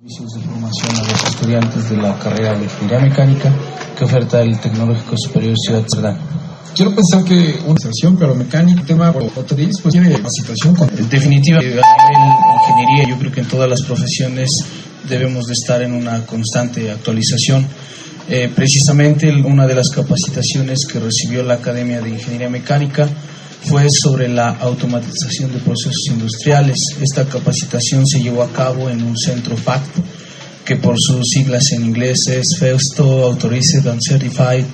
servicios de formación a los estudiantes de la carrera de ingeniería mecánica que oferta el Tecnológico Superior Ciudad Cerdán. Quiero pensar que una situación, pero mecánica, tema automotriz, pues tiene capacitación. Con... Definitivamente, a nivel ingeniería, yo creo que en todas las profesiones debemos de estar en una constante actualización. Eh, precisamente una de las capacitaciones que recibió la Academia de Ingeniería Mecánica fue sobre la automatización de procesos industriales. Esta capacitación se llevó a cabo en un centro FACT, que por sus siglas en inglés es Festo Authorized and Certified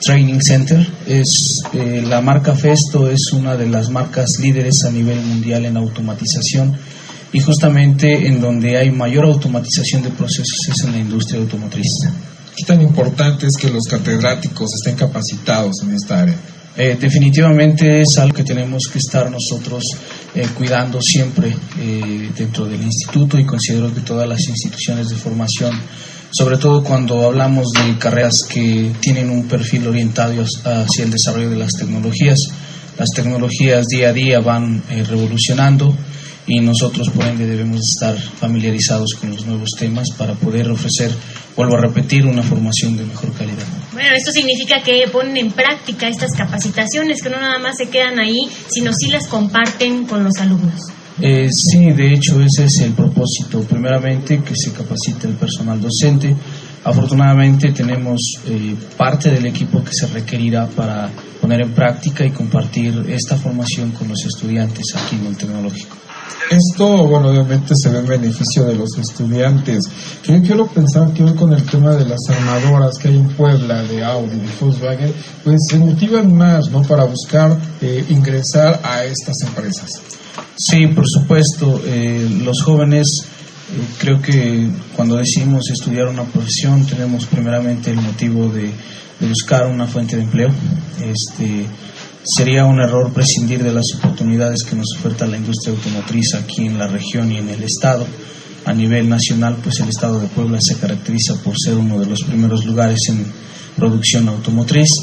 Training Center. Es, eh, la marca Festo es una de las marcas líderes a nivel mundial en automatización y justamente en donde hay mayor automatización de procesos es en la industria automotriz. ¿Qué tan importante es que los catedráticos estén capacitados en esta área? Eh, definitivamente es algo que tenemos que estar nosotros eh, cuidando siempre eh, dentro del instituto y considero que todas las instituciones de formación, sobre todo cuando hablamos de carreras que tienen un perfil orientado hacia el desarrollo de las tecnologías, las tecnologías día a día van revolucionando y nosotros por ende debemos estar familiarizados con los nuevos temas para poder ofrecer, vuelvo a repetir, una formación de mejor calidad. Bueno, esto significa que ponen en práctica estas capacitaciones, que no nada más se quedan ahí, sino sí las comparten con los alumnos. Eh, sí, de hecho ese es el propósito. Primeramente que se capacite el personal docente. Afortunadamente tenemos eh, parte del equipo que se requerirá para poner en práctica y compartir esta formación con los estudiantes aquí en el tecnológico. Esto, bueno, obviamente se ve en beneficio de los estudiantes. Yo quiero pensar que hoy con el tema de las armadoras que hay en Puebla, de Audi, de Volkswagen, pues se motivan más, ¿no? Para buscar eh, ingresar a estas empresas. Sí, por supuesto. Eh, los jóvenes, eh, creo que cuando decimos estudiar una profesión, tenemos primeramente el motivo de, de buscar una fuente de empleo. Este, Sería un error prescindir de las oportunidades que nos oferta la industria automotriz aquí en la región y en el estado. A nivel nacional, pues el estado de Puebla se caracteriza por ser uno de los primeros lugares en producción automotriz.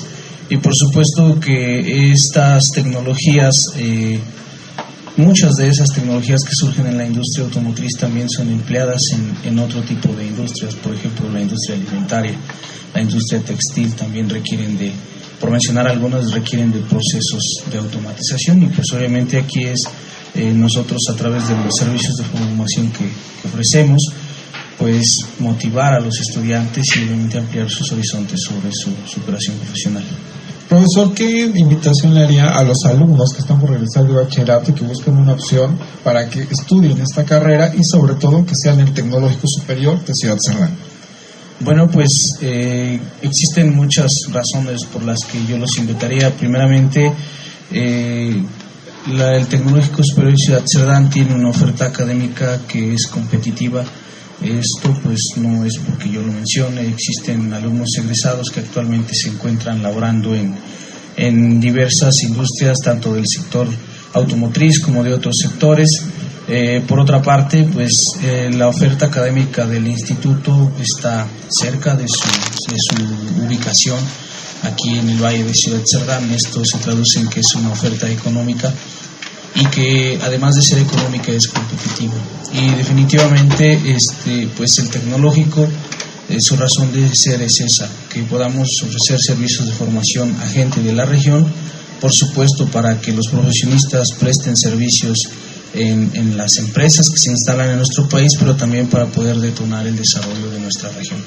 Y por supuesto que estas tecnologías, eh, muchas de esas tecnologías que surgen en la industria automotriz también son empleadas en, en otro tipo de industrias, por ejemplo la industria alimentaria, la industria textil también requieren de por mencionar algunas, requieren de procesos de automatización y pues obviamente aquí es eh, nosotros a través de los servicios de formación que, ofrecemos, pues motivar a los estudiantes y obviamente ampliar sus horizontes sobre su superación profesional. Profesor, ¿qué invitación le haría a los alumnos que están por regresar de bachillerato y que buscan una opción para que estudien esta carrera y sobre todo que sean el tecnológico superior de Ciudad Cerdán? Bueno, pues eh, existen muchas razones por las que yo los invitaría. Primeramente, eh, el Tecnológico Superior Ciudad Cerdán tiene una oferta académica que es competitiva. Esto pues no es porque yo lo mencione, existen alumnos egresados que actualmente se encuentran laborando en, en diversas industrias, tanto del sector automotriz como de otros sectores. Eh, por otra parte, pues eh, la oferta académica del instituto está cerca de su, ubicación aquí en el Valle de Ciudad Cerdán. Esto se traduce en que es una oferta económica y que además de ser económica es competitiva. Y definitivamente, este, pues el tecnológico, eh, su razón de ser es esa, que podamos ofrecer servicios de formación a gente de la región, por supuesto para que los profesionistas presten servicios en, las empresas que se instalan en nuestro país, pero también para poder detonar el desarrollo de nuestra región.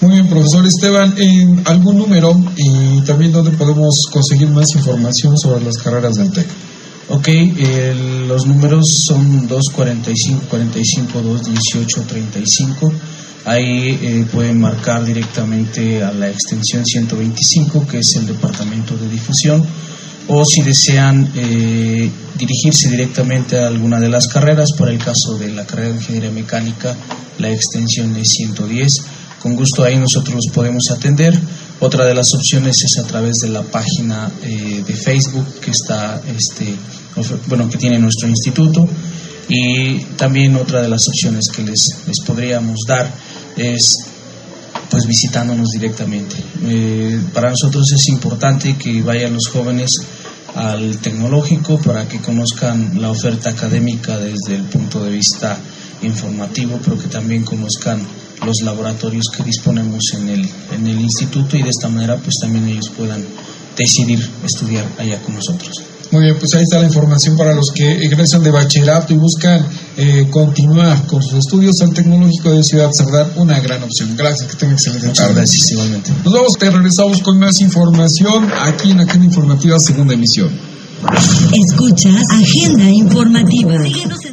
Muy bien, profesor Esteban, ¿en algún número y también dónde podemos conseguir más información sobre las carreras del TEC? Ok, los números son 245 45 218 35. Ahí eh, pueden marcar directamente a la extensión 125, que es el departamento de difusión o si desean eh, dirigirse directamente a alguna de las carreras, por el caso de la carrera de ingeniería mecánica, la extensión es 110. Con gusto ahí nosotros los podemos atender. Otra de las opciones es a través de la página eh, de Facebook que está, este, bueno, que tiene nuestro instituto. Y también otra de las opciones que les, les podríamos dar es pues visitándonos directamente. Eh, para nosotros es importante que vayan los jóvenes al tecnológico para que conozcan la oferta académica desde el punto de vista informativo, pero que también conozcan los laboratorios que disponemos en el, en el instituto y de esta manera pues también ellos puedan decidir estudiar allá con nosotros. Muy bien, pues ahí está la información para los que egresan de bachillerato y buscan eh, continuar con sus estudios al Tecnológico de Ciudad Cerdán, una gran opción. Gracias, que tengan excelente Muchas tarde. gracias igualmente. Nos vamos, te regresamos con más información aquí en Agenda Informativa, segunda emisión. Escuchas Agenda Informativa. Síguenos en